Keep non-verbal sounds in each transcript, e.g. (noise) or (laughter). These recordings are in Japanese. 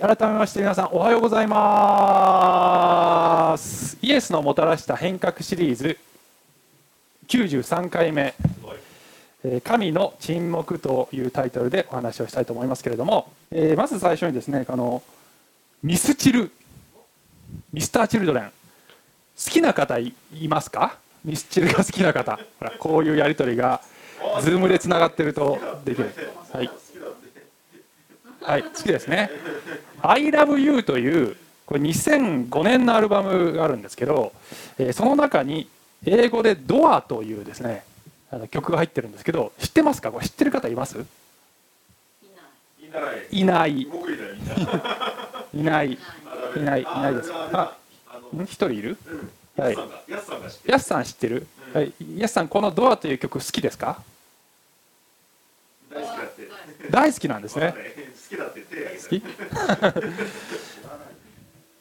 改めまして皆さんおはようございます。イエスのもたらした変革シリーズ93回目「神の沈黙」というタイトルでお話をしたいと思いますけれども、えー、まず最初にですねあのミスチルミスターチルドレン。好きな方いますか？ミスチルが好きな方。ほらこういうやり取りがズームでつながってるとできる。はい。はい好きですね「ILOVEYOU」というこれ2005年のアルバムがあるんですけど、えー、その中に英語で「ドアというですねあの曲が入ってるんですけど知ってますか？これ知ってる方います？いない。いない。いない。いない。です。あ一人いる？はい。やすさん知ってる、はい、やすさんこの「ドアという曲好きですか？大好きなんですね。好 (laughs) きだって言って。好き？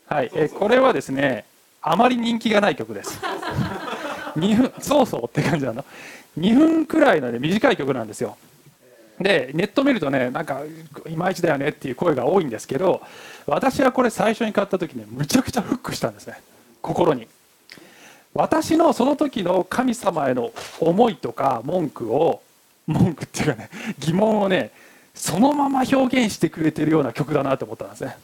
はい、えこれはですねあまり人気がない曲です。2分そうそうって感じなの。2分くらいの、ね、短い曲なんですよ。でネット見るとねなんかいまいちだよねっていう声が多いんですけど私はこれ最初に買った時ねむちゃくちゃフックしたんですね。心に。私のその時の神様への思いとか文句を文句っていうかね疑問をねそのまま表現してくれてるような曲だなと思ったんですね。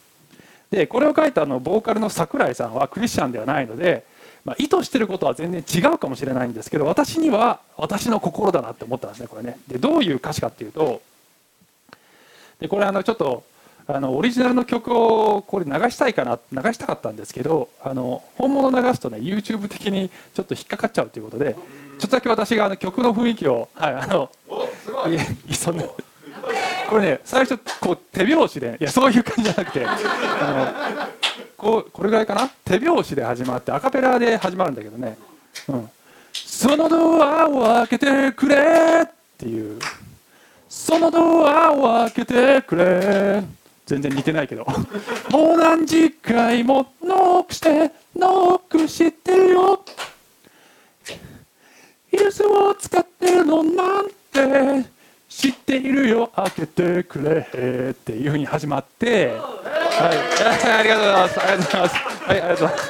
でこれを書いたのボーカルの桜井さんはクリスチャンではないので、まあ、意図してることは全然違うかもしれないんですけど私には私の心だなって思ったんですねこれね。でどういう歌詞かっていうとでこれあのちょっとあのオリジナルの曲をこれ流したいかな流したかったんですけどあの本物流すとね YouTube 的にちょっと引っかかっちゃうということでちょっとだけ私があの曲の雰囲気をはいあのい。そんなこれね最初こう手拍子でいやそういう感じじゃなくてあのこうこれぐらいかな？手拍子で始まってアカペラで始まるんだけどね「うん、そのドアを開けてくれ」っていう「そのドアを開けてくれ」全然似てないけど。もう何十回もノックしてノックしてるよ。イルスを使ってるのなんて。知っているよ開けてくれっていうふうに始まって。はい、(laughs) ありがとうございます。ありがとうございます。はいありがとうございます。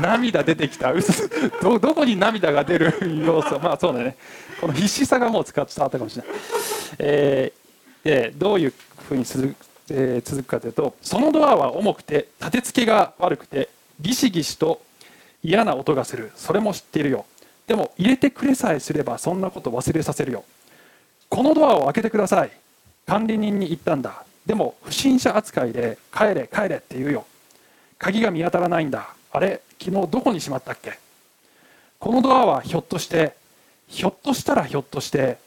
(laughs) 涙出てきた。(laughs) どどこに涙が出る要素まあそうだね。この必死さがもう伝わったかもしれない、えー、でどういうふうに続,、えー、続くかというとそのドアは重くて立て付けが悪くてギシギシと嫌な音がする。それも知っているよ。でも入れてくれさえすればそんなこと忘れさせるよ。このドアを開けてください。管理人に言ったんだ。でも不審者扱いで帰れ帰れって言うよ。鍵が見当たらないんだ。あれ昨日どこにしまったっけ？このドアはひょっとしてひょっとしたらひょっとして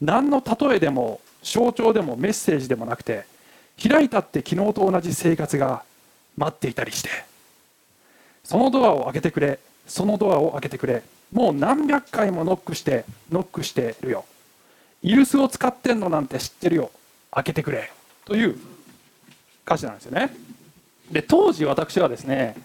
何の例えでも象徴でもメッセージでもなくて開いたって昨日と同じ生活が待っていたりして。そのドアを開けてくれ。そのドアを開けてくれ。もう何百回もノックしてノックしてるよ。イルスを使ってんのなんて知ってるよ。開けてくれ。という歌詞なんですよね。で当時私はですね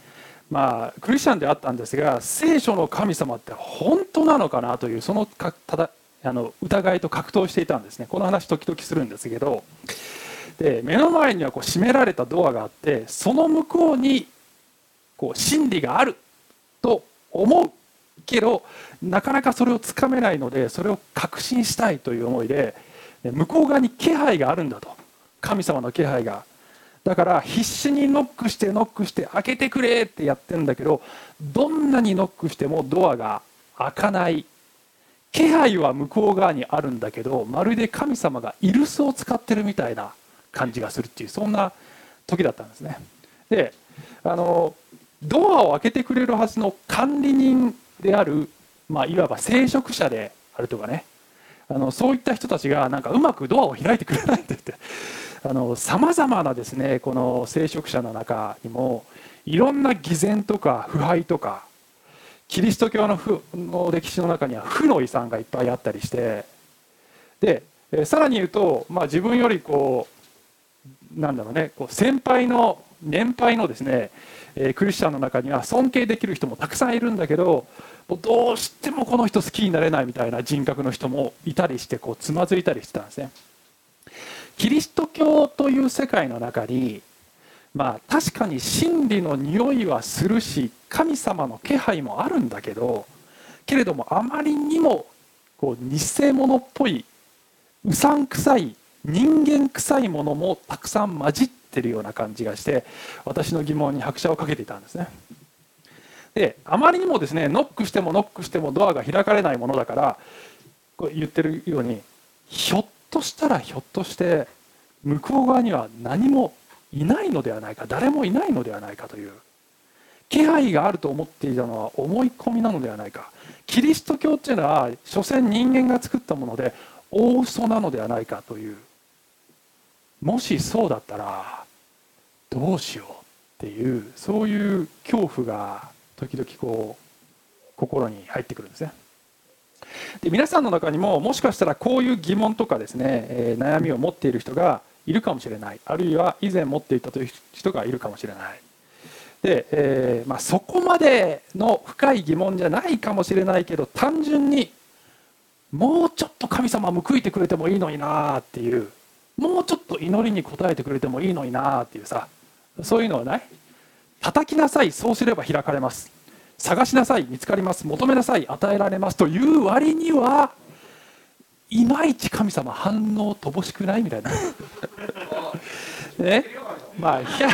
まあクリスチャンであったんですが聖書の神様って本当なのかなというそのかただあの疑いと格闘していたんですね。この話時々するんですけどで目の前にはこう閉められたドアがあってその向こうにこう真理があると思うけどなかなかそれをつかめないのでそれを確信したいという思いで向こう側に気配があるんだと。神様の気配が。だから必死にノックしてノックして開けてくれってやってるんだけどどんなにノックしてもドアが開かない。気配は向こう側にあるんだけどまるで神様がイルスを使ってるみたいな感じがするっていうそんな時だったんですね。であのドアを開けてくれるはずの管理人である、まあ、いわば聖職者であるとかね。あのそういった人たちがなんかうまくドアを開いてくれないって言って。さまざまなですねこの聖職者の中にもいろんな偽善とか腐敗とかキリスト教の負の歴史の中には負の遺産がいっぱいあったりして。でさらに言うと、まあ、自分よりこうなんだろうねこう先輩の年配のですねえクリスチャンの中には尊敬できる人もたくさんいるんだけどもうどうしてもこの人好きになれないみたいな人格の人もいたりしてこうつまずいたりしてたんですね。キリスト教という世界の中にまあ確かに真理の匂いはするし神様の気配もあるんだけどけれどもあまりにもこう偽物っぽいうさんくさい人間臭いものもたくさん混じってるような感じがして私の疑問に拍車をかけていたんですね。であまりにもですねノックしてもノックしてもドアが開かれないものだからこう言ってるようにひょっとしたらひょっとして向こう側には何もいないのではないか誰もいないのではないかという気配があると思っていたのは思い込みなのではないかキリスト教っていうのは所詮人間が作ったもので大嘘なのではないかというもしそうだったらどうしようっていうそういう恐怖が時々こう心に入ってくるんですね。で皆さんの中にももしかしたらこういう疑問とかですね、えー、悩みを持っている人がいるかもしれない。あるいは以前持っていたという人がいるかもしれない。で、えー、まあ、そこまでの深い疑問じゃないかもしれないけど単純にもうちょっと神様報いてくれてもいいのになっていうもうちょっと祈りに応えてくれてもいいのになっていうさそういうのはない。叩きなさい。そうすれば開かれます。探しなさい。見つかります。求めなさい。与えられます。という割にはいまいち神様反応乏しくないみたいな。ね。まあ 100,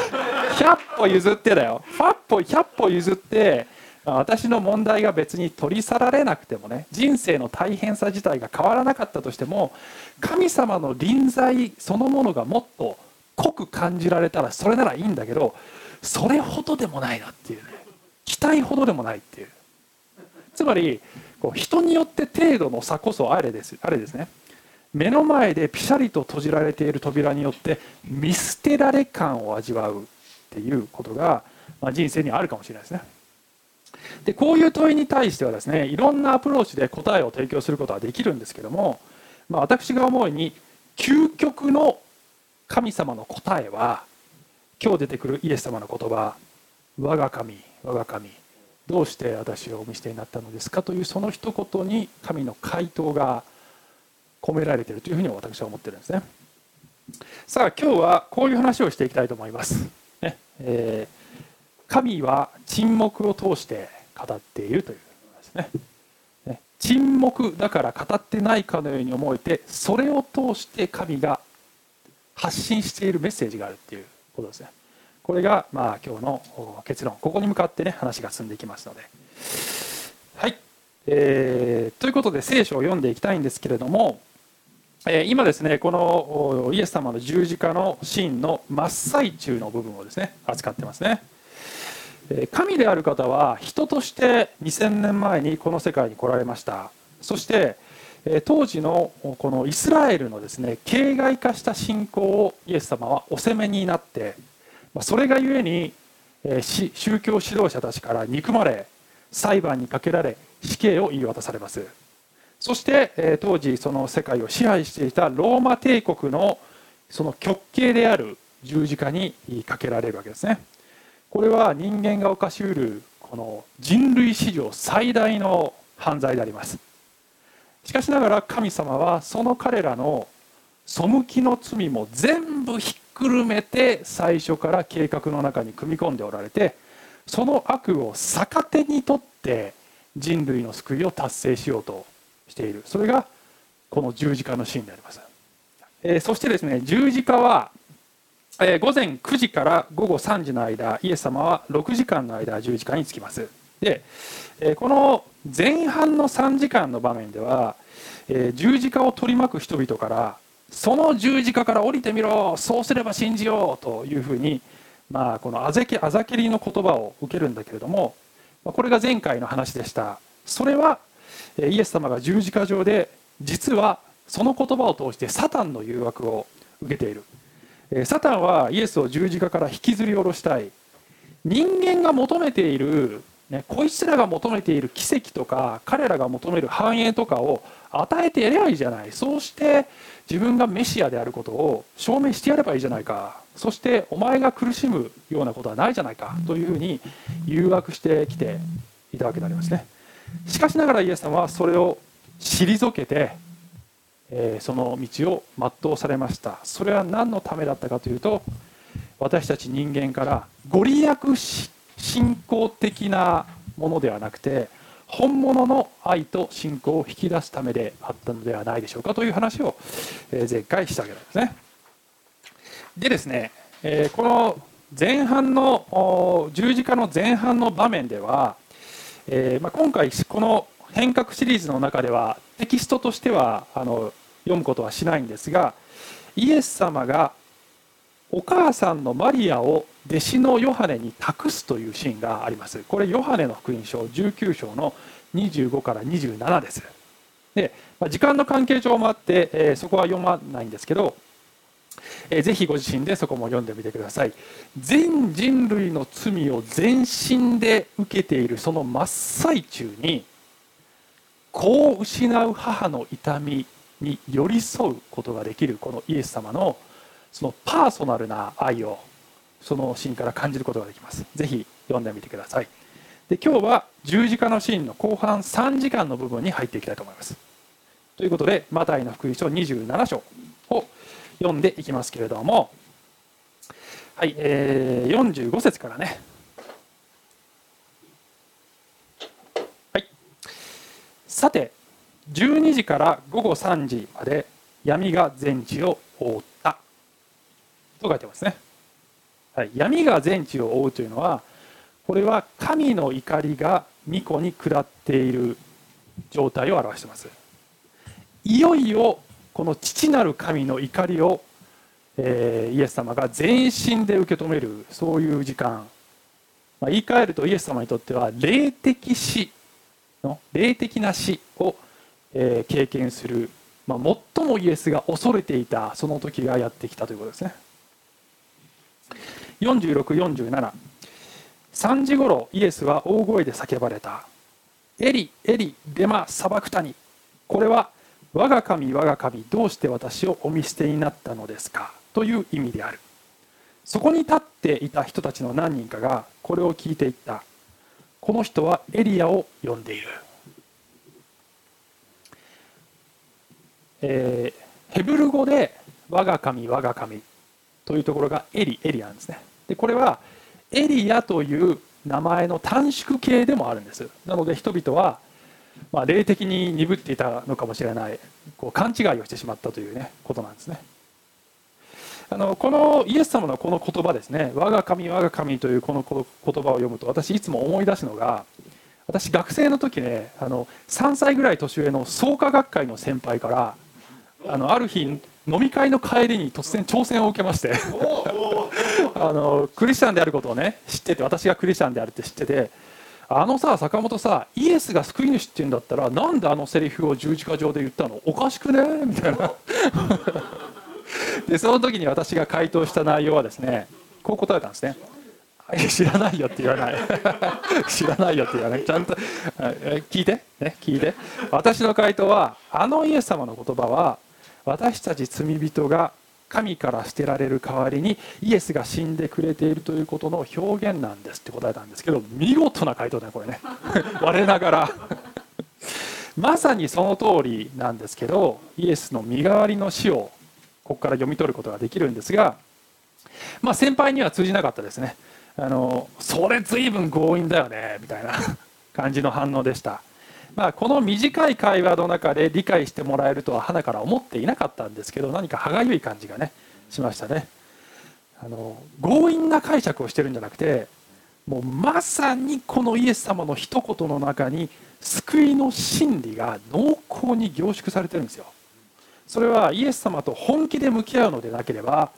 100歩譲ってだよ。100歩 ,100 歩譲って私の問題が別に取り去られなくてもね人生の大変さ自体が変わらなかったとしても神様の臨在そのものがもっと濃く感じられたらそれならいいんだけどそれほどでもないなっていうね。期待ほどでもないっていう。つまりこう人によって程度の差こそあれですあれですね。目の前でピシャリと閉じられている扉によって見捨てられ感を味わうっていうことが、まあ、人生にあるかもしれないですね。でこういう問いに対してはですねいろんなアプローチで答えを提供することはできるんですけども、まあ、私が思うに究極の神様の答えは今日出てくるイエス様の言葉「我が神我が神どうして私をお見捨てになったのですか？というその一言に神の回答が込められているというふうに私は思ってるんですね。さあ今日はこういう話をしていきたいと思います、ねえー、神は沈黙を通して語っているというですね。ね沈黙だから語ってないかのように思えてそれを通して神が発信しているメッセージがあるっていうことですね。これがまあ今日の結論。ここに向かってね話が進んでいきますので。はい、えー、ということで聖書を読んでいきたいんですけれども、え、今ですねこのイエス様の十字架のシーンの真っ最中の部分をですね扱ってますね。神である方は人として2000年前にこの世界に来られました。そして当時のこのイスラエルのですね形骸化した信仰をイエス様はお責めになってそれがゆえに宗教指導者たちから憎まれ裁判にかけられ死刑を言い渡されます。そして当時その世界を支配していたローマ帝国のその極刑である十字架にかけられるわけですね。これは人間が犯しうるこの人類史上最大の犯罪であります。しかしながら神様はその彼らの背きの罪も全部ひっくるめて最初から計画の中に組み込んでおられてその悪を逆手にとって人類の救いを達成しようとしている。それがこの十字架のシーンであります、えー、そしてですね十字架は、えー、午前9時から午後3時の間イエス様は6時間の間十字架につきます。で、え、この前半の3時間の場面では、え十字架を取り巻く人々からその十字架から降りてみろそうすれば信じようというふうに、まあ、このあざけあざけりの言葉を受けるんだけれどもこれが前回の話でした。それはイエス様が十字架上で実はその言葉を通してサタンの誘惑を受けている。サタンはイエスを十字架から引きずり下ろしたい。人間が求めているね、こいつらが求めている奇跡とか彼らが求める繁栄とかを与えてやればいいじゃない。そうして自分がメシアであることを証明してやればいいじゃないか。そしてお前が苦しむようなことはないじゃないか。というふうに誘惑してきていたわけでありますね。しかしながらイエス様はそれを退けてえー、その道を全うされました。それは何のためだったかというと私たち人間からご利益し信仰的なものではなくて本物の愛と信仰を引き出すためであったのではないでしょうかという話を前回したわけなんですね。でですねこの前半の十字架の前半の場面では今回この変革シリーズの中ではテキストとしてはあの読むことはしないんですがイエス様がお母さんのマリアを弟子のヨハネに託すというシーンがあります。これヨハネの福音書19章の25から27です。で、まあ、時間の関係上もあって、えー、そこは読まないんですけど、えー、ぜひご自身でそこも読んでみてください。全人類の罪を全身で受けているその真っ最中に子を失う母の痛みに寄り添うことができるこのイエス様のそのパーソナルな愛をそのシーンから感じることができます。ぜひ読んでみてください。で今日は十字架のシーンの後半3時間の部分に入っていきたいと思います。ということでマタイの福音書27章を読んでいきますけれどもはい、えー、45節からね。はい。さて12時から午後3時まで闇が全地を覆った。と書いてますね。はい、闇が全地を覆うというのはこれは神の怒りが巫女に下っている状態を表しています。いよいよこの父なる神の怒りを、えー、イエス様が全身で受け止めるそういう時間、まあ、言い換えるとイエス様にとっては霊的死の霊的な死を、えー、経験する、まあ、最もイエスが恐れていたその時がやってきたということですね。4647 3時ごろイエスは大声で叫ばれた「エリエリデマサバクタニ」これは「我が神我が神どうして私をお見捨てになったのですか」という意味である。そこに立っていた人たちの何人かがこれを聞いていった。この人はエリアを呼んでいる、えー、ヘブル語で「我が神我が神」というところがエリエリアなんですね。でこれはエリアという名前の短縮形でもあるんです。なので人々は、まあ、霊的に鈍っていたのかもしれないこう勘違いをしてしまったという、ね、ことなんですね。あのこのイエス様のこの言葉ですね「我が神我が神」というこの言葉を読むと私いつも思い出すのが私学生の時ねあの3歳ぐらい年上の創価学会の先輩からあのある日飲み会の帰りに突然挑戦を受けまして (laughs) あのクリスチャンであることをね知ってて私がクリスチャンであるって知っててあのさ坂本さイエスが救い主っていうんだったらなんであのセリフを十字架上で言ったの？おかしくね？みたいな。でその時に私が回答した内容はですねこう答えたんですね知らないよって言わない (laughs) 知らないよって言わないちゃんと聞いて？ね聞いて。私の回答はあのイエス様の言葉は私たち罪人が神から捨てられる代わりにイエスが死んでくれているということの表現なんですって答えたんですけど見事な回答だねこれね。(laughs) 我ながら。まさにその通りなんですけどイエスの身代わりの死をここから読み取ることができるんですがまあ先輩には通じなかったですね。あのそれ随分強引だよねみたいな感じの反応でした。まあ、この短い会話の中で理解してもらえるとは花から思っていなかったんですけど何か歯がゆい感じがねしましたね。あの強引な解釈をしてるんじゃなくてもうまさにこのイエス様の一言の中に救いの真理が濃厚に凝縮されてるんですよ。それはイエス様と本気で向き合うのでなければ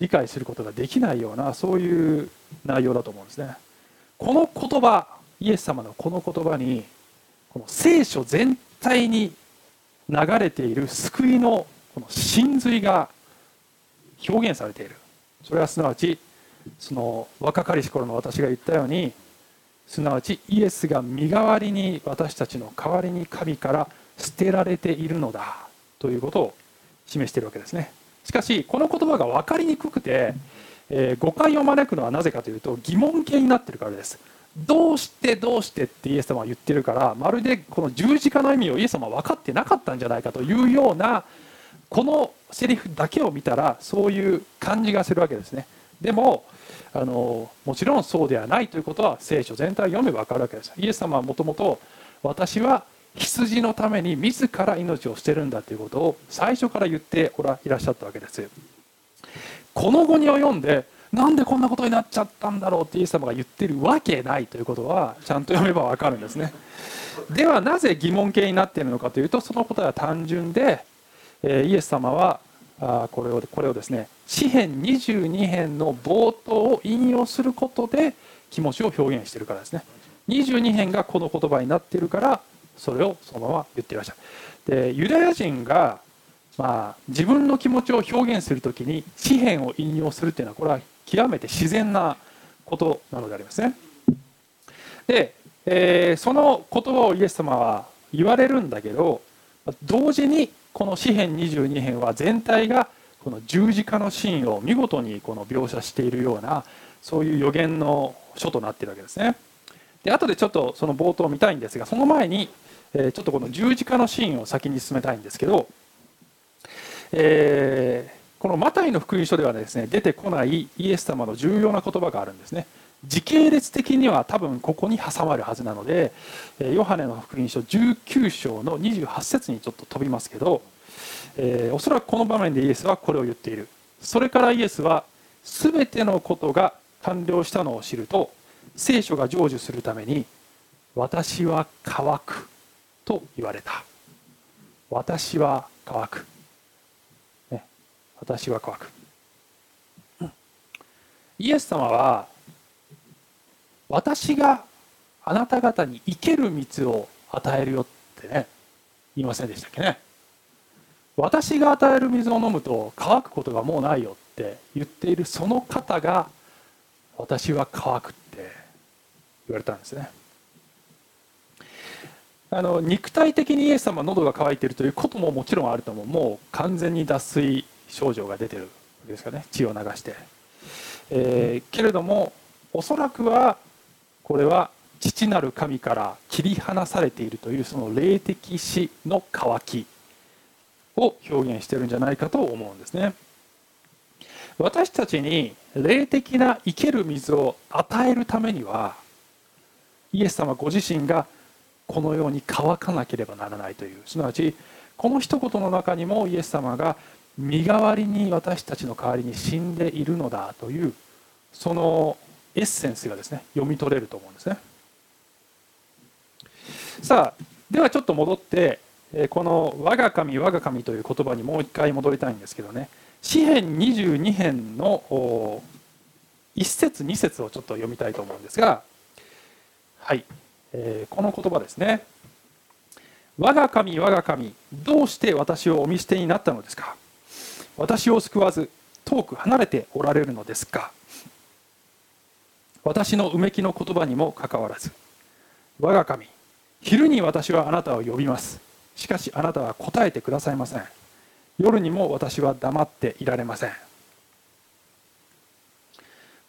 理解することができないようなそういう内容だと思うんですね。この言葉イエス様のこの言葉にこの聖書全体に流れている救いのこの真髄が表現されている。それはすなわちその若かりし頃の私が言ったようにすなわちイエスが身代わりに私たちの代わりに神から捨てられているのだということを示しているわけですね。しかしこの言葉が分かりにくくて、えー、誤解を招くのはなぜかというと疑問形になっているからです。どうしてどうしてってイエス様は言ってるからまるでこの十字架の意味をイエス様は分かってなかったんじゃないかというようなこのセリフだけを見たらそういう感じがするわけですね。でもあのもちろんそうではないということは聖書全体を読めば分かるわけです。イエス様はもともと私は羊のために自ら命を捨てるんだということを最初から言っておらいらっしゃったわけです。この後に及んでなんでこんなことになっちゃったんだろうってイエス様が言ってるわけないということはちゃんと読めば分かるんですね。ではなぜ疑問形になっているのかというとその答えは単純で、えイエス様はあこれをこれをですね詩編22編の冒頭を引用することで気持ちを表現しているからですね。22編がこの言葉になっているからそれをそのまま言っていらっしゃる。でユダヤ人が、まあ、自分の気持ちを表現するときに詩篇を引用するというのはこれは極めて自然なことなのでありますね。で、えー、その言葉をイエス様は言われるんだけど同時にこの詩篇22編は全体がこの十字架のシーンを見事にこの描写しているようなそういう予言の書となっているわけですね。で後でちょっとその冒頭を見たいんですがその前にえちょっとこの十字架のシーンを先に進めたいんですけど、えー、このマタイの福音書ではですね出てこないイエス様の重要な言葉があるんですね。時系列的には多分ここに挟まるはずなのでヨハネの福音書19章の28節にちょっと飛びますけど、えー、おそらくこの場面でイエスはこれを言っている。それからイエスは全てのことが完了したのを知ると聖書が成就するために私は乾くと言われた。私は乾く、私は乾く、イエス様は私があなた方に生ける道を与えるよってね言いませんでしたっけね。私が与える水を飲むと乾くことがもうないよって言っているその方が私は乾くって言われたんですね。あの肉体的にイエス様は喉が渇いているということももちろんあると思う。もう完全に脱水症状が出てるわけですかね。血を流して、えー、けれどもおそらくはこれは父なる神から切り離されているというその霊的死の渇きを表現してるんじゃないかと思うんですね。私たちに霊的な生ける水を与えるためにはイエス様ご自身がこのように乾かなければならないという。すなわちこの一言の中にもイエス様が身代わりに私たちの代わりに死んでいるのだというそのエッセンスがですね読み取れると思うんですね。さあではちょっと戻ってこの「我が神我が神」という言葉にもう一回戻りたいんですけどね。詩編22編の1節2節をちょっと読みたいと思うんですがはいえ、この言葉ですね。我が神我が神どうして私をお見捨てになったのですか？私を救わず遠く離れておられるのですか？私のうめきの言葉にもかかわらず我が神昼に私はあなたを呼びます。しかしあなたは答えてくださいません。夜にも私は黙っていられません。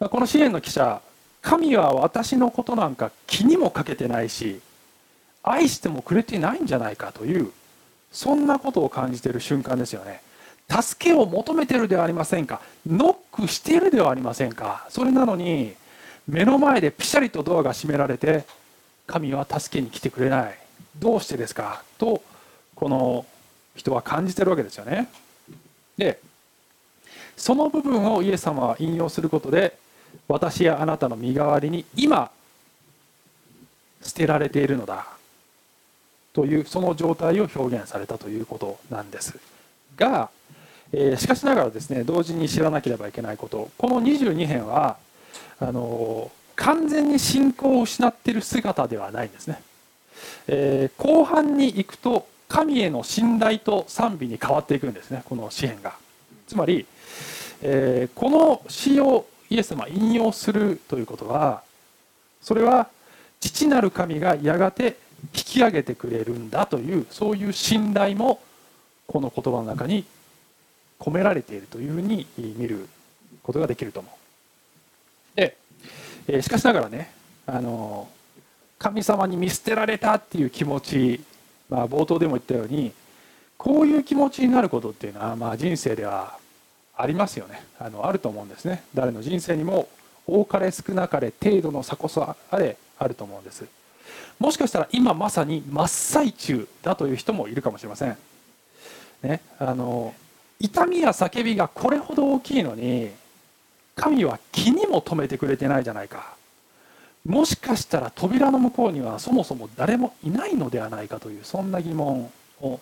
この支援の記者神は私のことなんか気にもかけてないし愛してもくれてないんじゃないかというそんなことを感じている瞬間ですよね。助けを求めてるではありませんか？ノックしているではありませんか？それなのに目の前でピシャリとドアが閉められて神は助けに来てくれない。どうしてですか？とこの人は感じてるわけですよね。でその部分をイエス様は引用することで私やあなたの身代わりに今捨てられているのだ。というその状態を表現されたということなんです。が、えー、しかしながらですね同時に知らなければいけないこと。この22編はあの完全に信仰を失っている姿ではないんですね、えー、後半に行くと神への信頼と賛美に変わっていくんですねこの詩篇が。つまり、えー、この詩をイエス様引用するということはそれは父なる神がやがて引き上げてくれるんだというそういう信頼もこの言葉の中に込められているというふうに見ることができると思う。でしかしながらねあの神様に見捨てられたっていう気持ち、まあ、冒頭でも言ったようにこういう気持ちになることっていうのは、まあ、人生ではありますよね。あのあると思うんですね。誰の人生にも多かれ少なかれ程度の差こそあれあると思うんです。もしかしたら今まさに真っ最中だという人もいるかもしれません。ねあの痛みや叫びがこれほど大きいのに神は気にも留めてくれてないじゃないか。もしかしたら扉の向こうにはそもそも誰もいないのではないかというそんな疑問を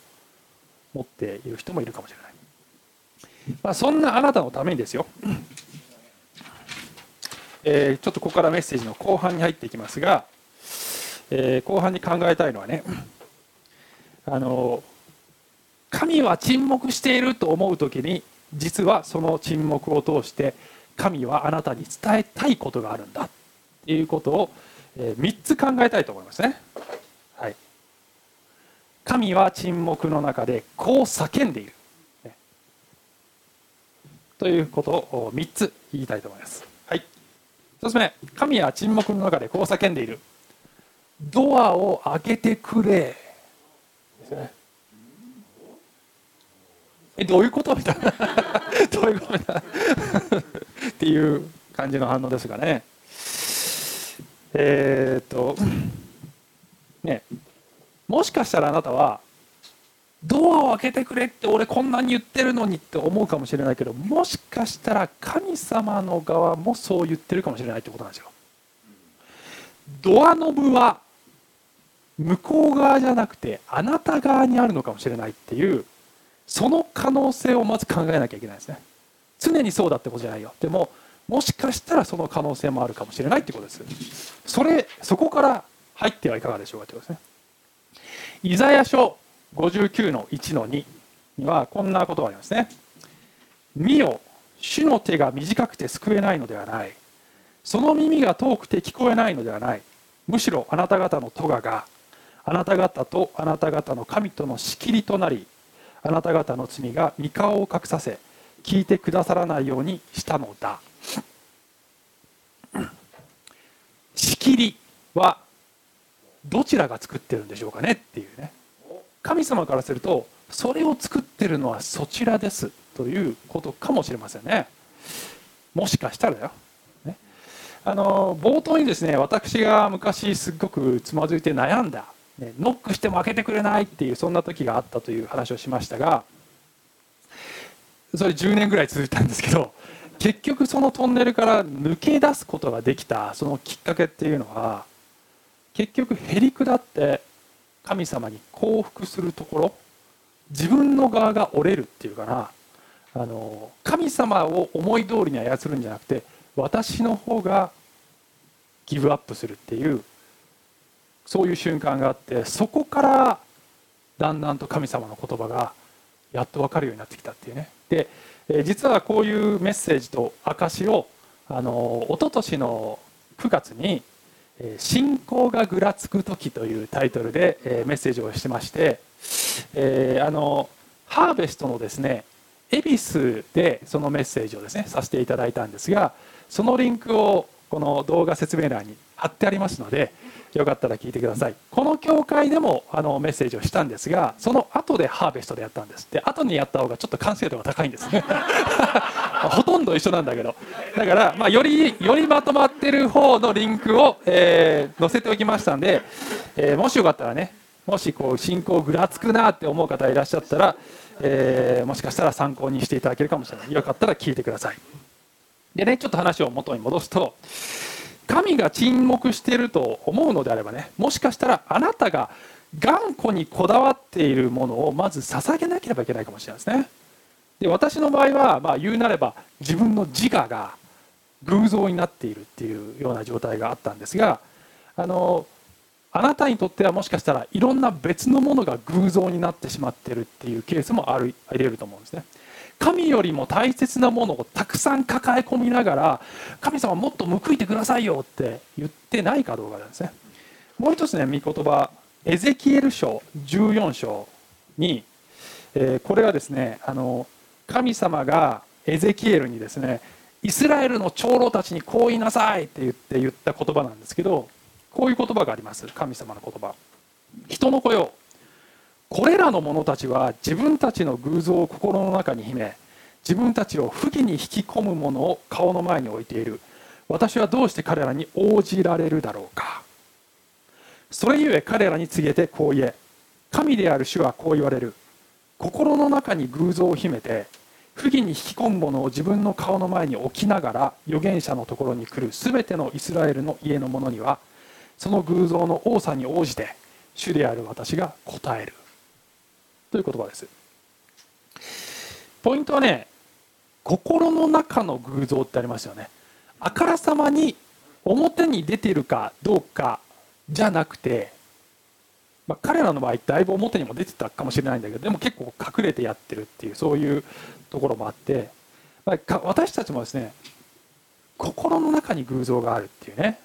持っている人もいるかもしれない、まあ、そんなあなたのためにですよ、えー、ちょっとここからメッセージの後半に入っていきますが、えー、後半に考えたいのはねあの神は沈黙していると思う時に実はその沈黙を通して神はあなたに伝えたいことがあるんだっていうことを、え3つ考えたいと思いますね。はい、神は沈黙の中でこう叫んでいる、ということを3つ言いたいと思います。はい、1つ目。神は沈黙の中でこう叫んでいる。ドアを開けてくれ。ですね。えどういうことみたいな。(laughs) どういうことみたいな。っていう感じの反応ですがね。えー、っとねもしかしたらあなたはドアを開けてくれって俺こんなに言ってるのにって思うかもしれないけどもしかしたら神様の側もそう言ってるかもしれないってことなんですよ。ドアノブは向こう側じゃなくてあなた側にあるのかもしれないっていうその可能性をまず考えなきゃいけないですね。常にそうだってことじゃないよ。でももしかしたらその可能性もあるかもしれないってことです。それそこから入ってはいかがでしょうかということですね。イザヤ書59の1の2にはこんなことがありますね。見よ主の手が短くて救えないのではない。その耳が遠くて聞こえないのではない。むしろあなた方の咎があなた方とあなた方の神との仕切りとなりあなた方の罪が御顔を隠させ聞いてくださらないようにしたのだ。(clears throat) 仕切りはどちらが作ってるんでしょうかねっていうね。神様からするとそれを作ってるのはそちらですということかもしれませんね。もしかしたらだよ、ね、あの冒頭にですね私が昔すっごくつまずいて悩んだね、ノックしても開けてくれないっていうそんな時があったという話をしましたがそれ10年ぐらい続いたんですけど (laughs) 結局そのトンネルから抜け出すことができたそのきっかけっていうのは結局へり下って神様に降伏するところ自分の側が折れるっていうかなあの神様を思い通りに操るんじゃなくて私の方がギブアップするっていうそういう瞬間があってそこからだんだんと神様の言葉がやっと分かるようになってきたっていうね。で実はこういうメッセージと証をあの一昨年の9月に「信仰がぐらつく時」というタイトルでメッセージをしてまして、え、あのハーベストのですね恵比寿でそのメッセージをですねさせていただいたんですがそのリンクをこの動画説明欄に貼ってありますのでよかったら聞いてください。この教会でもあのメッセージをしたんですがその後でハーベストでやったんです。で後にやった方がちょっと完成度が高いんですね。(laughs) ほとんど一緒なんだけど。だから、まあ、よりよりまとまってる方のリンクを、えー、載せておきましたんで、えー、もしよかったらねもしこう進行ぐらつくなって思う方いらっしゃったら、えー、もしかしたら参考にしていただけるかもしれない。よかったら聞いてください。でねちょっと話を元に戻すと神が沈黙していると思うのであればねもしかしたらあなたが頑固にこだわっているものをまず捧げなければいけないかもしれないですね。で私の場合は、まあ、言うなれば自分の自我が偶像になっているっていうような状態があったんですがあのあなたにとってはもしかしたらいろんな別のものが偶像になってしまっているっていうケースもありえると思うんですね。神よりも大切なものをたくさん抱え込みながら神様もっと報いてくださいよって言ってないかどうかなんですね。もう一つね御言葉エゼキエル書14章に、えー、これはですねあの神様がエゼキエルにですねイスラエルの長老たちにこう言いなさいって言って言った言葉なんですけどこういう言葉があります。神様の言葉。人の子よこれらの者たちは自分たちの偶像を心の中に秘め自分たちを不義に引き込むものを顔の前に置いている。私はどうして彼らに応じられるだろうか。それゆえ彼らに告げてこう言え神である主はこう言われる。心の中に偶像を秘めて不義に引き込むものを自分の顔の前に置きながら預言者のところに来る全てのイスラエルの家の者にはその偶像の多さに応じて主である私が答える。という言葉です。ポイントはね心の中の偶像ってありますよね。あからさまに表に出てるかどうかじゃなくてまあ、彼らの場合だいぶ表にも出てたかもしれないんだけどでも結構隠れてやってるっていうそういうところもあって、まあ、私たちもですね心の中に偶像があるっていうね、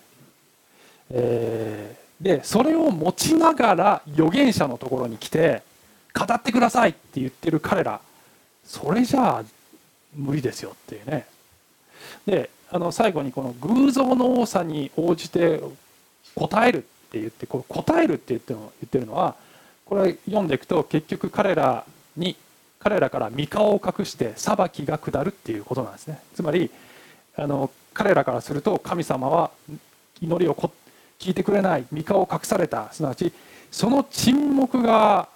えー、でそれを持ちながら預言者のところに来て語ってくださいって言ってる彼らそれじゃあ無理ですよっていうね。であの最後にこの偶像の多さに応じて答えるって言ってこう答えるって言って言ってるのはこれ読んでいくと結局彼らに彼らから三顔を隠して裁きが下るっていうことなんですね。つまりあの彼らからすると神様は祈りを聞いてくれない三顔を隠されたすなわちその沈黙が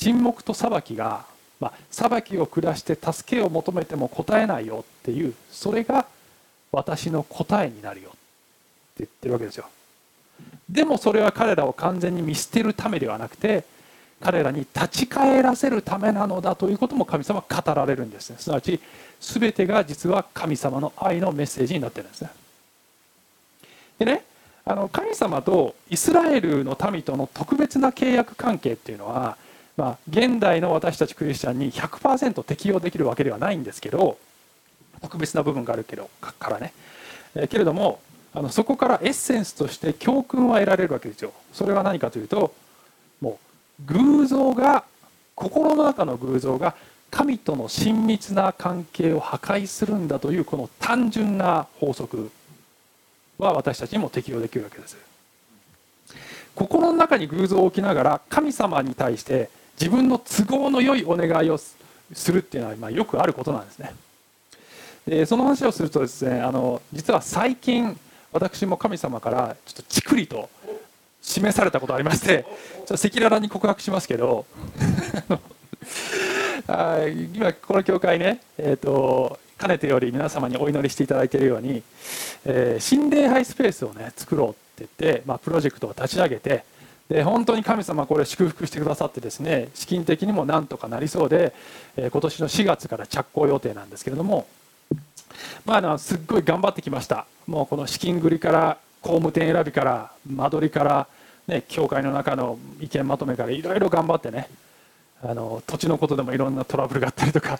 沈黙と裁きが、まあ、裁きを下して助けを求めても答えないよっていうそれが私の答えになるよって言ってるわけですよ。でもそれは彼らを完全に見捨てるためではなくて彼らに立ち返らせるためなのだということも神様は語られるんですね。すなわち全てが実は神様の愛のメッセージになってるんですね。でねあの神様とイスラエルの民との特別な契約関係っていうのは、まあ、現代の私たちクリスチャンに100%適用できるわけではないんですけど特別な部分があるけどからね、えけれどもあのそこからエッセンスとして教訓は得られるわけですよ。それは何かというともう偶像が心の中の偶像が神との親密な関係を破壊するんだというこの単純な法則は私たちにも適用できるわけです。心の中に偶像を置きながら神様に対して自分の都合の良いお願いをするっていうのはまあよくあることなんですね。でその話をするとですねあの実は最近私も神様からちょっとちくりと示されたことありましてちょっと赤裸々に告白しますけど (laughs) 今この教会ね、えーと、かねてより皆様にお祈りしていただいているように、えー、新礼拝スペースをね作ろうって言って、まあ、プロジェクトを立ち上げてで本当に神様これ祝福してくださってですね資金的にもなんとかなりそうで、えー、今年の4月から着工予定なんですけれどもまあ、あのすっごい頑張ってきました。もうこの資金繰りから工務店選びから間取りから、ね、教会の中の意見まとめからいろいろ頑張ってねあの土地のことでもいろんなトラブルがあったりとか、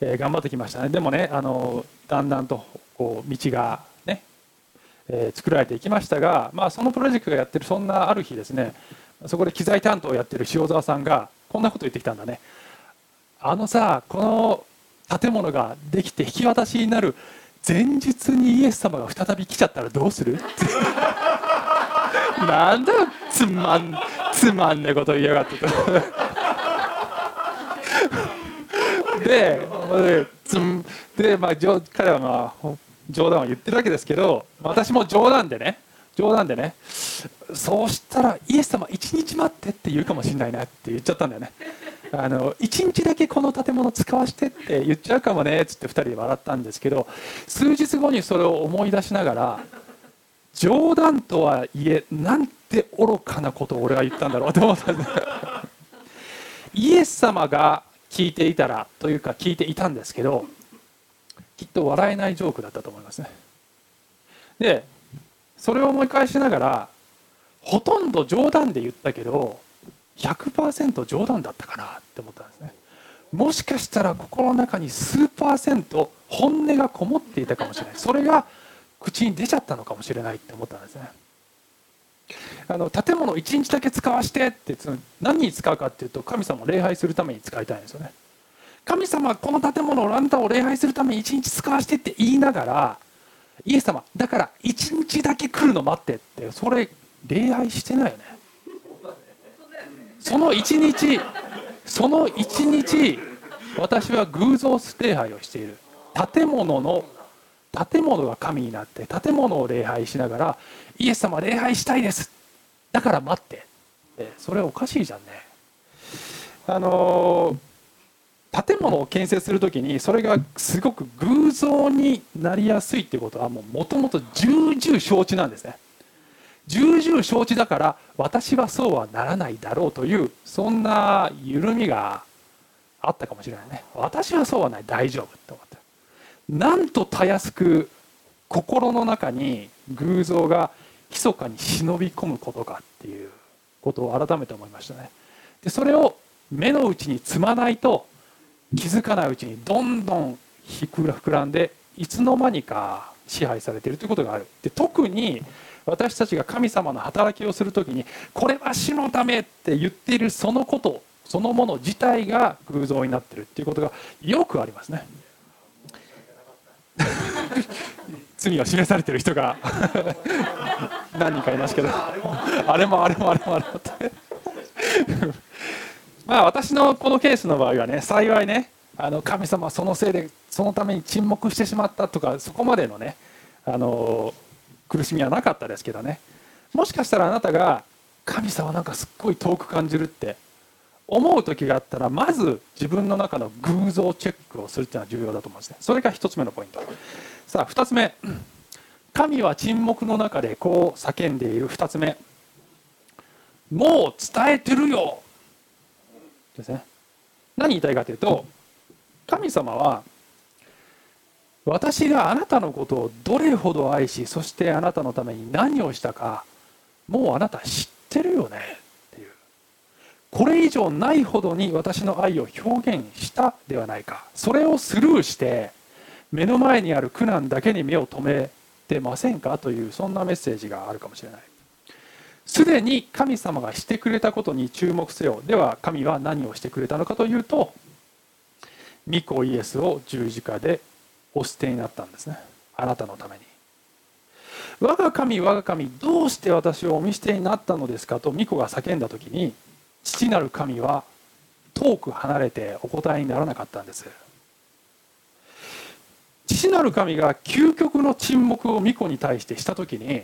えー、頑張ってきましたね。でもねあのだんだんとこう道が、え、作られていきましたが、まあ、そのプロジェクトがやってるそんなある日ですねそこで機材担当をやってる塩沢さんがこんなこと言ってきたんだね。あのさこの建物ができて引き渡しになる前日にイエス様が再び来ちゃったらどうする？(laughs) なんだつまんつまんねこと言いやがってと。でで、まあ、彼はまあ冗談を言ってるわけですけど私も冗談でね冗談でねそうしたらイエス様一日待ってって言うかもしれないなって言っちゃったんだよね。あの1日だけこの建物使わせてって言っちゃうかもねっつって2人で笑ったんですけど数日後にそれを思い出しながら冗談とはいえなんて愚かなことを俺は言ったんだろうと思ったんです。イエス様が聞いていたらというか聞いていたんですけどきっと笑えないジョークだったと思いますね。でそれを思い返しながらほとんど冗談で言ったけど100%冗談だったかなって思ったんですね。もしかしたら心の中に数パーセント本音がこもっていたかもしれない。それが口に出ちゃったのかもしれないって思ったんですね。あの建物1日だけ使わしてって何に使うかっていうと神様を礼拝するために使いたいんですよね。神様この建物をあなたを礼拝するために1日使わしてって言いながらイエス様だから一日だけ来るの待ってってそれ礼拝してないよね。その一日その一日私は偶像礼拝をしている。建物の建物が神になって建物を礼拝しながらイエス様礼拝したいです。だから待ってそれおかしいじゃんね。あの建物を建設する時にそれがすごく偶像になりやすいっていうことはもともと重々承知なんですね。重々承知だから私はそうはならないだろうというそんな緩みがあったかもしれないね。私はそうはない。大丈夫って思ってなんとたやすく心の中に偶像が密かに忍び込むことかっていうことを改めて思いましたね。でそれを目の内に積まないと気づかないうちにどんどん膨らんでいつの間にか支配されているということがある。で特に私たちが神様の働きをする時にこれは主のためって言っているそのことそのもの自体が偶像になっているっていうことがよくありますね。(laughs) 罪が示されてる人が何人かいますけど。あれもあれもあれもあれもって。(laughs) まあ私のこのケースの場合はね幸いねあの神様はそのせいでそのために沈黙してしまったとかそこまでのねあの苦しみはなかったですけどね。もしかしたらあなたが神様なんかすっごい遠く感じるって思う時があったらまず自分の中の偶像チェックをするっていうのは重要だと思うんですね。それが1つ目のポイント。さあ2つ目。(clears throat) 神は沈黙の中でこう叫んでいる。2つ目。もう伝えてるよ。ですね。何言いたいかというと神様は私があなたのことをどれほど愛しそしてあなたのために何をしたかもうあなた知ってるよねっていう。これ以上ないほどに私の愛を表現したではないか。それをスルーして目の前にある苦難だけに目を留めてませんか？というそんなメッセージがあるかもしれない。すでに神様がしてくれたことに注目せよ。では神は何をしてくれたのかというと御子イエスを十字架でお捨てになったんですね。あなたのために。我が神我が神どうして私をお見捨てになったのですかと御子が叫んだ時に父なる神は遠く離れてお答えにならなかったんです。父なる神が究極の沈黙を御子に対してした時に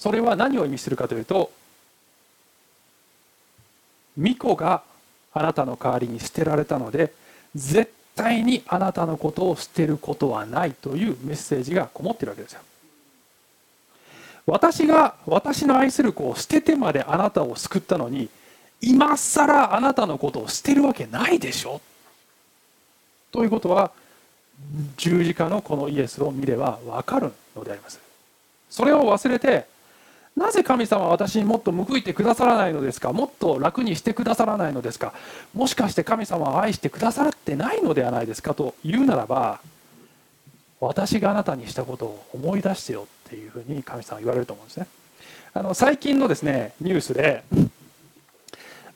それは何を意味するかというと巫女があなたの代わりに捨てられたので絶対にあなたのことを捨てることはないというメッセージがこもっているわけですよ。私が私の愛する子を捨ててまであなたを救ったのに今更あなたのことを捨てるわけないでしょ。ということは十字架のこのイエスを見れば分かるのであります。それを忘れてなぜ神様は私にもっと報いてくださらないのですか？もっと楽にしてくださらないのですか？もしかして神様は愛してくださってないのではないですかと言うならば私があなたにしたことを思い出してよっていうふうに神様は言われると思うんですね。あの最近のですねニュースで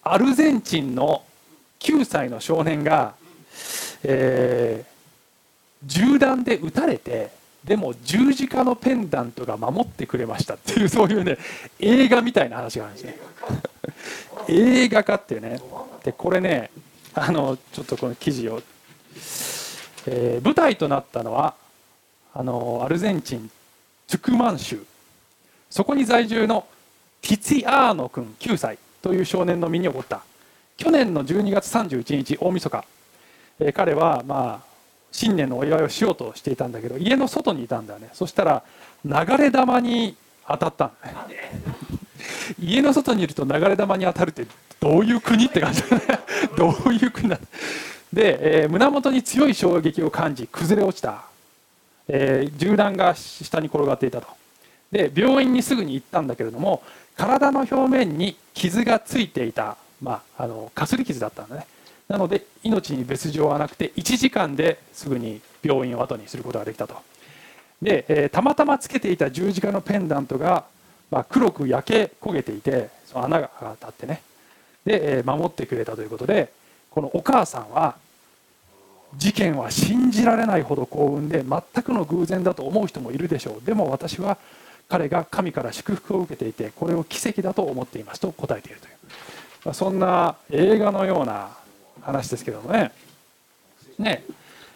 アルゼンチンの9歳の少年が、えー、銃弾で撃たれてでも十字架のペンダントが守ってくれましたっていうそういうね映画みたいな話があるんですね。映画化っていうね。でこれねあのちょっとこの記事を、えー、舞台となったのはあのアルゼンチントゥクマン州。そこに在住のティツィアーノ君9歳。という少年の身に起こった。去年の12月31日大晦日、えー、彼はまあ新年のお祝いをしようとしていたんだけど家の外にいたんだよね。そしたら流れ弾に当たったんだね家の外にいると流れ弾に当たるってどういう国って感じだね。(laughs) どういう国だ。で、えー、胸元に強い衝撃を感じ崩れ落ちた、えー、銃弾が下に転がっていたと。で病院にすぐに行ったんだけれども体の表面に傷がついていた、まあ、あのかすり傷だったんだね。なので命に別状はなくて1時間ですぐに病院を後にすることができたと。で、えー、たまたまつけていた十字架のペンダントが、まあ、黒く焼け焦げていてその穴が当たってね。で、えー、守ってくれたということでこのお母さんは事件は信じられないほど幸運で全くの偶然だと思う人もいるでしょう。でも私は彼が神から祝福を受けていてこれを奇跡だと思っていますと答えているという。そんな映画のような話ですけどもね。ね。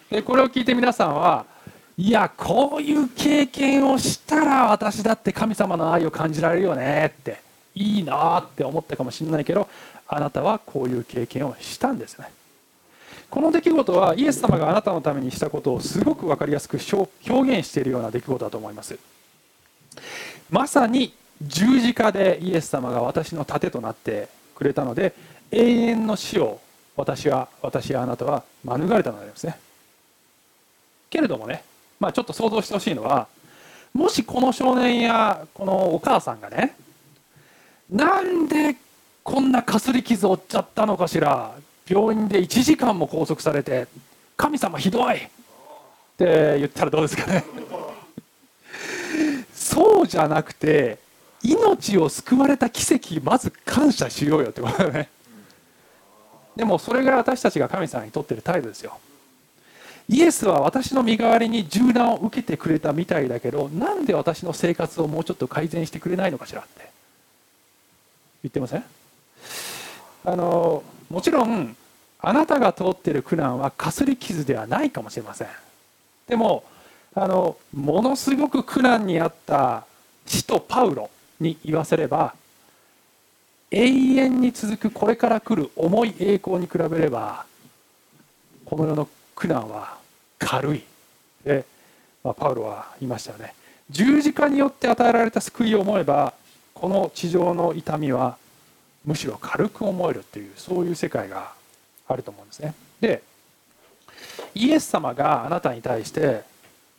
でこれを聞いて皆さんはいやこういう経験をしたら私だって神様の愛を感じられるよねっていいなって思ったかもしれないけどあなたはこういう経験をしたんですね。この出来事はイエス様があなたのためにしたことをすごく分かりやすく表現しているような出来事だと思います。まさに十字架でイエス様が私の盾となってくれたので永遠の死を私は私やあなたは免れたのですね。けれどもね、まあ、ちょっと想像してほしいのはもしこの少年やこのお母さんがねなんでこんなかすり傷を負っちゃったのかしら。病院で1時間も拘束されて神様ひどいって言ったらどうですかね。そうじゃなくて命を救われた奇跡まず感謝しようよってことだね。でもそれが私たちが神様にとってる態度ですよ。イエスは私の身代わりに銃弾を受けてくれたみたいだけどなんで私の生活をもうちょっと改善してくれないのかしらって。言ってません？あのもちろんあなたが通っている苦難はかすり傷ではないかもしれません。でもあのものすごく苦難にあった使徒パウロに言わせれば永遠に続くこれから来る重い栄光に比べればこの世の苦難は軽い。で、まあ、パウロは言いましたよね。十字架によって与えられた救いを思えばこの地上の痛みはむしろ軽く思えるっていうそういう世界があると思うんですね。でイエス様があなたに対して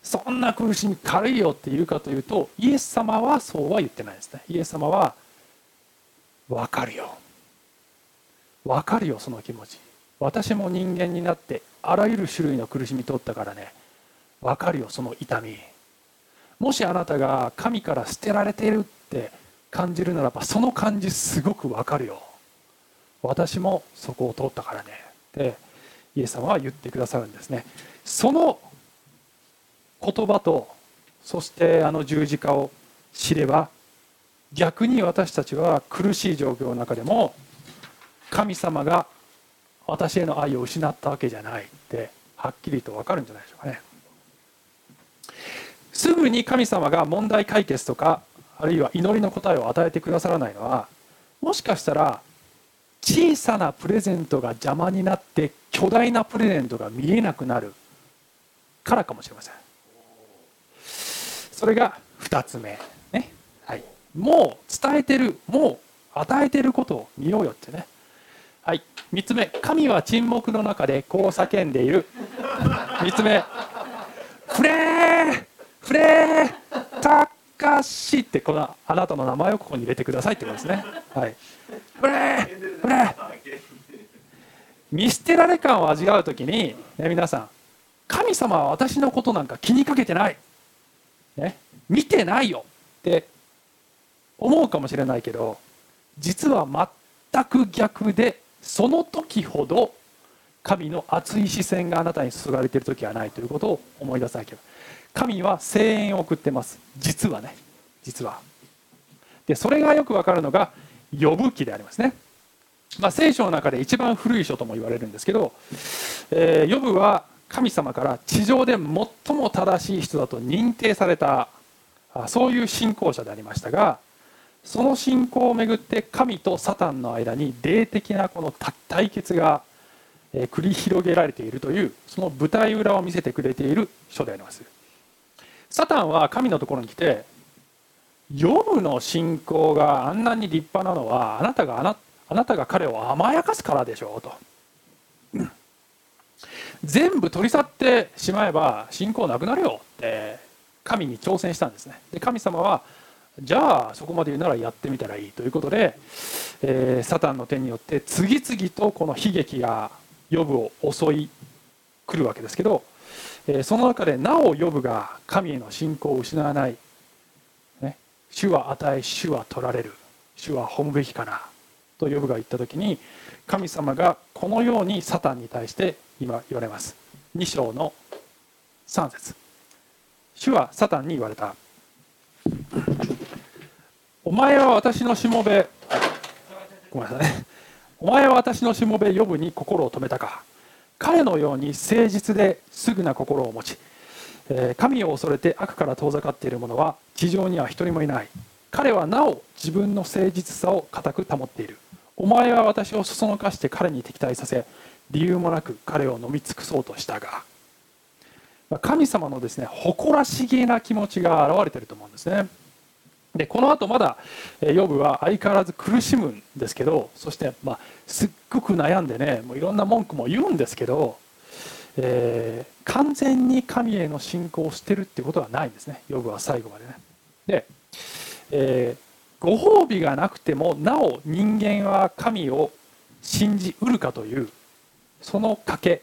そんな苦しみ軽いよって言うかというとイエス様はそうは言ってないですね。イエス様は分かるよ。分かるよその気持ち。私も人間になってあらゆる種類の苦しみ取ったからね。分かるよその痛み。もしあなたが神から捨てられているって感じるならばその感じすごく分かるよ。私もそこを通ったからね。ってイエス様は言ってくださるんですね。その言葉とそしてあの十字架を知れば逆に私たちは苦しい状況の中でも神様が私への愛を失ったわけじゃないってはっきりと分かるんじゃないでしょうかね。すぐに神様が問題解決とかあるいは祈りの答えを与えてくださらないのはもしかしたら小さなプレゼントが邪魔になって巨大なプレゼントが見えなくなるからかもしれません。それが2つ目、もう伝えてるもう与えてることを見ようよってね。はい。3つ目。神は沈黙の中でこう叫んでいる。3つ目。フレーフレータかしってこのあなたの名前をここに入れてくださいってことですね。はい。フレーフレー。見捨てられ感を味わう時に、ね、皆さん。神様は私のことなんか気にかけてない、ね、見てないよ。って思うかもしれないけど実は全く逆でその時ほど神の熱い視線があなたに注がれている時はないということを思い出さなければ。神は声援を送ってます。実はね。実は。でそれがよくわかるのが呼ぶ記でありますね、まあ、聖書の中で一番古い書とも言われるんですけど、えー、呼ぶは神様から地上で最も正しい人だと認定されたそういう信仰者でありましたがその信仰をめぐって神とサタンの間に霊的なこの対決が繰り広げられているというその舞台裏を見せてくれている書であります。サタンは神のところに来てヨブの信仰があんなに立派なのはあなたがあなあなたが彼を甘やかすからでしょうと、全部取り去ってしまえば信仰なくなるよって神に挑戦したんですね。で神様はじゃあそこまで言うならやってみたらいいということで、えー、サタンの手によって次々とこの悲劇がヨブを襲い来るわけですけどえその中でなおヨブが神への信仰を失わない、ね、主は与え主は取られる。主は褒むべきかなとヨブが言った時に神様がこのようにサタンに対して今言われます。2章の3節。主はサタンに言われた。お前は私のしもべ。ごめんなさい。お前は私のしもべ呼ぶに心を止めたか。彼のように誠実ですぐな心を持ちえ神を恐れて悪から遠ざかっている者は地上には一人もいない。彼はなお自分の誠実さを固く保っている。お前は私をそそのかして彼に敵対させ理由もなく彼を飲み尽くそうとしたが。神様のですね誇らしげな気持ちが表れていると思うんですね。でこの後まだヨブは相変わらず苦しむんですけどそして、まあ、すっごく悩んでねもういろんな文句も言うんですけど、えー、完全に神への信仰をしてるっていうことはないんですね。ヨブは最後までね。で、えー、ご褒美がなくてもなお人間は神を信じうるかというその賭け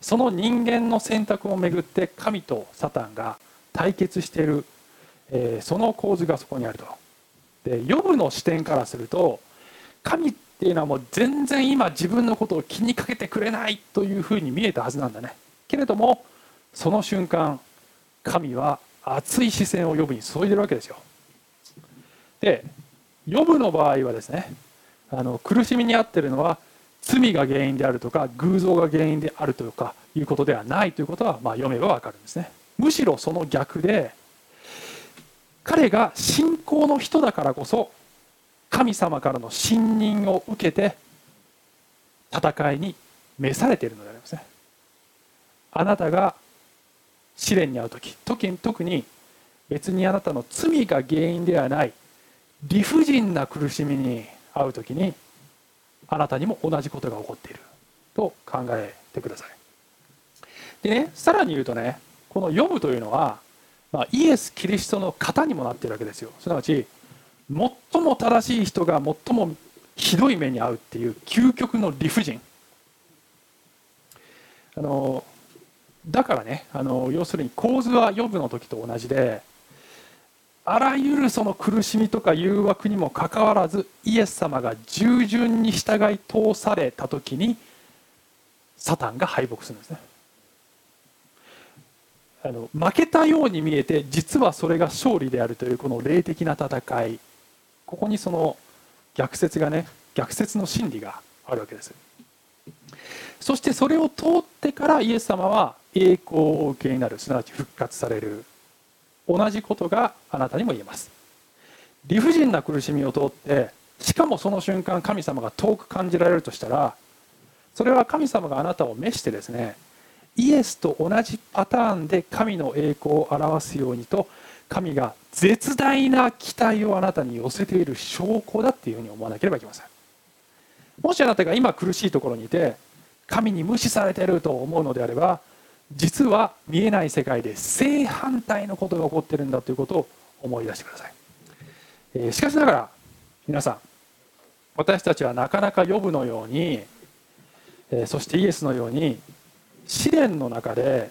その人間の選択をめぐって神とサタンが対決しているえー、その構図がそこにあると。でヨブの視点からすると神っていうのはもう全然今自分のことを気にかけてくれないというふうに見えたはずなんだね。けれどもその瞬間神は熱い視線をヨブに注いでるわけですよ。でヨブの場合はですねあの苦しみに遭ってるのは罪が原因であるとか偶像が原因であるとかいうことではないということは、まあ、読めばわかるんですね。むしろその逆で彼が信仰の人だからこそ神様からの信任を受けて戦いに召されているのでありますね。あなたが試練に遭う時特に別にあなたの罪が原因ではない理不尽な苦しみに遭う時にあなたにも同じことが起こっていると考えてください。でねさらに言うとねこの「読む」というのはまあ、イエス・キリストの型にもなっているわけですよ。すなわち最も正しい人が最もひどい目に遭うっていう究極の理不尽。あのだからねあの要するに構図は予部の時と同じであらゆるその苦しみとか誘惑にもかかわらずイエス様が従順に従い通された時にサタンが敗北するんですね。あの負けたように見えて実はそれが勝利であるというこの霊的な戦い。ここにその逆説がね逆説の真理があるわけです。そしてそれを通ってからイエス様は栄光を受けになる。すなわち復活される。同じことがあなたにも言えます。理不尽な苦しみを通ってしかもその瞬間神様が遠く感じられるとしたらそれは神様があなたを召してですねイエスと同じパターンで神の栄光を表すようにと神が絶大な期待をあなたに寄せている証拠だっていうふうに思わなければいけません。もしあなたが今苦しいところにいて神に無視されていると思うのであれば実は見えない世界で正反対のことが起こってるんだということを思い出してください、えー、しかしながら皆さん私たちはなかなか呼ぶのように、えー、そしてイエスのように試練の中で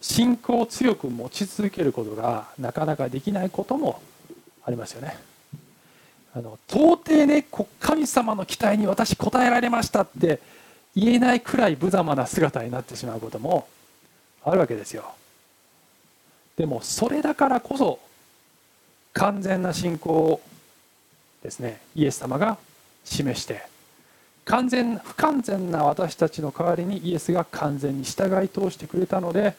信仰を強く持ち続けることがなかなかできないこともありますよね。あの到底ね神様の期待に私応えられましたって言えないくらい無様な姿になってしまうこともあるわけですよ。でもそれだからこそ完全な信仰をですねイエス様が示して完全不完全な私たちの代わりにイエスが完全に従い通してくれたので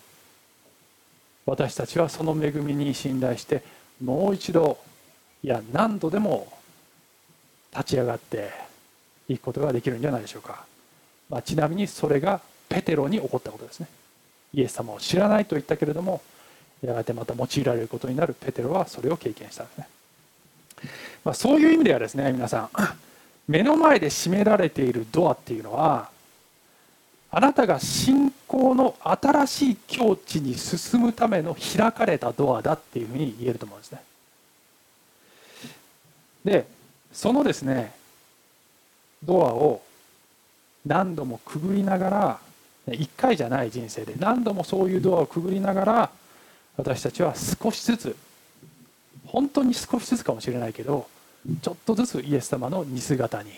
私たちはその恵みに信頼してもう一度いや何度でも立ち上がっていくことができるんじゃないでしょうか、まあ、ちなみにそれがペテロに起こったことですね。イエス様を知らないと言ったけれどもやがてまた用いられることになるペテロはそれを経験したんですね、まあ、そういう意味ではですね皆さん目の前で閉められているドアっていうのはあなたが信仰の新しい境地に進むための開かれたドアだっていうふうに言えると思うんですね。でそのですねドアを何度もくぐりながら1回じゃない人生で何度もそういうドアをくぐりながら私たちは少しずつ本当に少しずつかもしれないけどちょっとずつイエス様の似姿に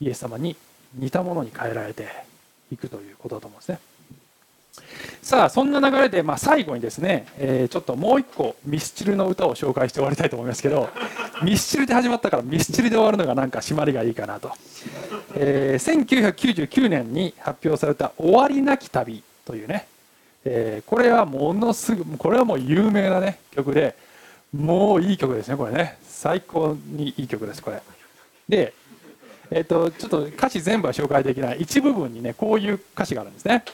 イエス様に似たものに変えられていくということだと思うんですね。さあそんな流れで、まあ、最後にですね、えー、ちょっともう一個ミスチルの歌を紹介して終わりたいと思いますけど (laughs) ミスチルで始まったからミスチルで終わるのがなんか締まりがいいかなと、えー、1999年に発表された「終わりなき旅」というね、えー、これはものすごこれはもう有名な、ね、曲でもういい曲ですねこれね。最高にいい曲ですこれ。でえっ、ー、とちょっと歌詞全部は紹介できない。一部分にねこういう歌詞があるんですね。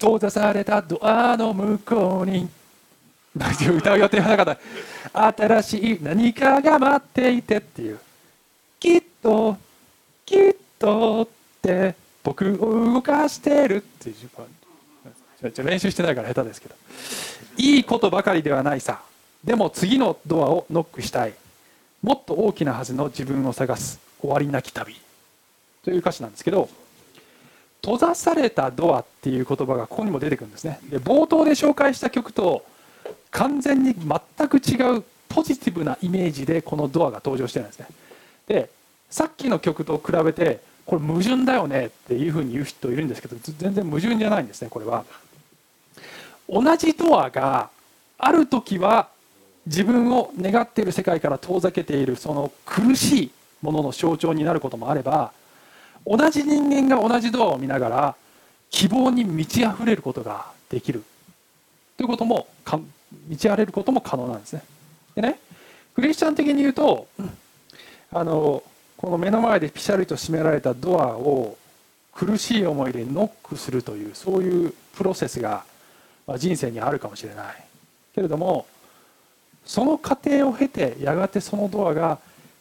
閉ざされたドアの向こうに。(laughs) 歌う予定はなかった。新しい何かが待っていてっていう。きっときっとって僕を動かしてるっていう。練習してないから下手ですけど。いいことばかりではないさ。でも次のドアをノックしたい。もっと大きなはずの自分を探す。終わりなき旅。という歌詞なんですけど閉ざされたドアっていう言葉がここにも出てくるんですね。で冒頭で紹介した曲と完全に全く違うポジティブなイメージでこのドアが登場してるんですね。でさっきの曲と比べてこれ矛盾だよねっていうふうに言う人いるんですけど全然矛盾じゃないんですねこれは。同じドアがある時は自分を願っている世界から遠ざけているその苦しいものの象徴になることもあれば同じ人間が同じドアを見ながら希望に満ち溢れることができる。ということも満ち溢れることも可能なんですね。でねクリスチャン的に言うとあのこの目の前でピシャリと閉められたドアを苦しい思いでノックするというそういうプロセスが人生にあるかもしれない。けれどもその過程を経てやがてそのドアが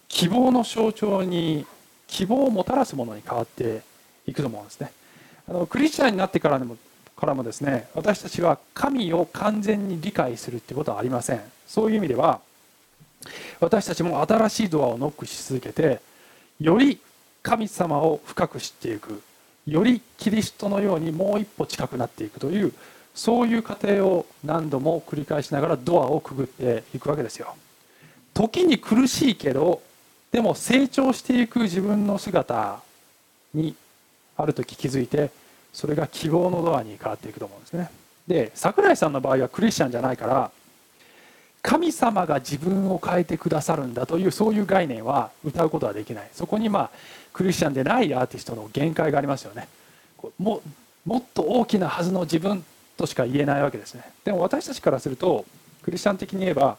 希望の象徴に希望をもたらすものに変わっていくと思うんですね。あのクリスチャンになってからでもからもですね私たちは神を完全に理解するってことはありません。そういう意味では私たちも新しいドアをノックし続けてより神様を深く知っていくよりキリストのようにもう一歩近くなっていくというそういう過程を何度も繰り返しながらドアをくぐっていくわけですよ。時に苦しいけどでも成長していく自分の姿にある時気づいてそれが希望のドアに変わっていくと思うんですね。で櫻井さんの場合はクリスチャンじゃないから神様が自分を変えてくださるんだというそういう概念は歌うことはできない。そこにまあクリスチャンでないアーティストの限界がありますよね。ももっと大きなはずの自分としか言えないわけですね。でも私たちからするとクリスチャン的に言えば、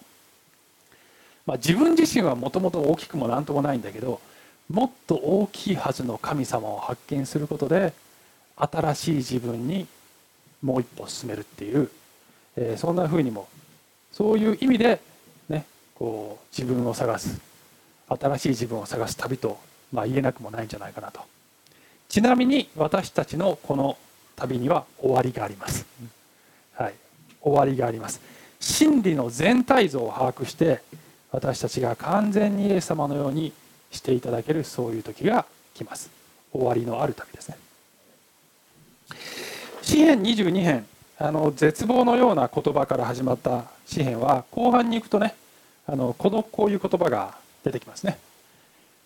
まあ、自分自身はもともと大きくも何ともないんだけどもっと大きいはずの神様を発見することで新しい自分にもう一歩進めるっていう、えー、そんなふうにもそういう意味で、ね、こう自分を探す新しい自分を探す旅と、まあ、言えなくもないんじゃないかなと。ちなみに私たちのこの旅には終わりがあります、はい、終わりがあります。真理の全体像を把握して私たちが完全にイエス様のようにしていただけるそういう時が来ます。終わりのある旅ですね。詩編22編あの絶望のような言葉から始まった詩篇は後半に行くとねあのこのこういう言葉が出てきますね。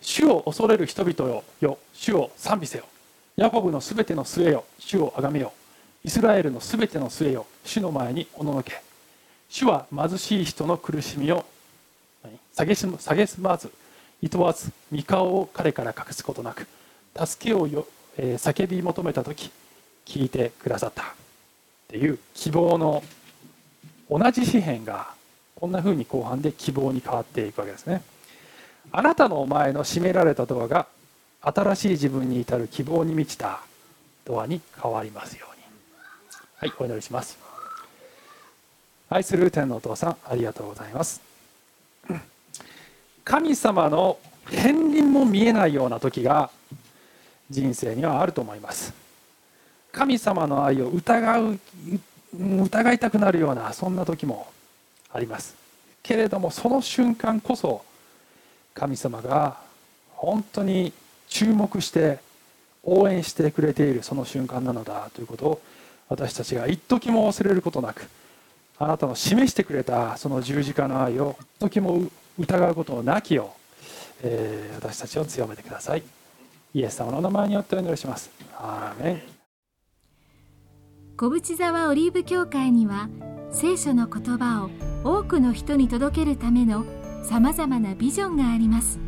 主を恐れる人々よ主を賛美せよ。ヤコブのすべての末よ主をあがめよ。イスラエルのすべての末よ主の前におののけ。主は貧しい人の苦しみを下げすまずいとわず御顔を彼から隠すことなく助けをよ、えー、叫び求めた時聞いてくださった。っていう希望の同じ詩篇がこんな風に後半で希望に変わっていくわけですね。あなたの前の閉められたドアが新しい自分に至る希望に満ちたドアに変わりますように。はい。お祈りします。愛する天のお父さんありがとうございます。(coughs) 神様の片鱗も見えないような時が人生にはあると思います。神様の愛を疑う疑いたくなるようなそんな時もあります。けれどもその瞬間こそ神様が本当に注目して応援してくれているその瞬間なのだということを私たちが一時も忘れることなくあなたの示してくれたその十字架の愛を一時も疑うことなきよう、えー、私たちを強めてください。イエス様の名前によってお祈りします。アーメン。小淵沢オリーブ教会には聖書の言葉を多くの人に届けるためのさまざまなビジョンがあります。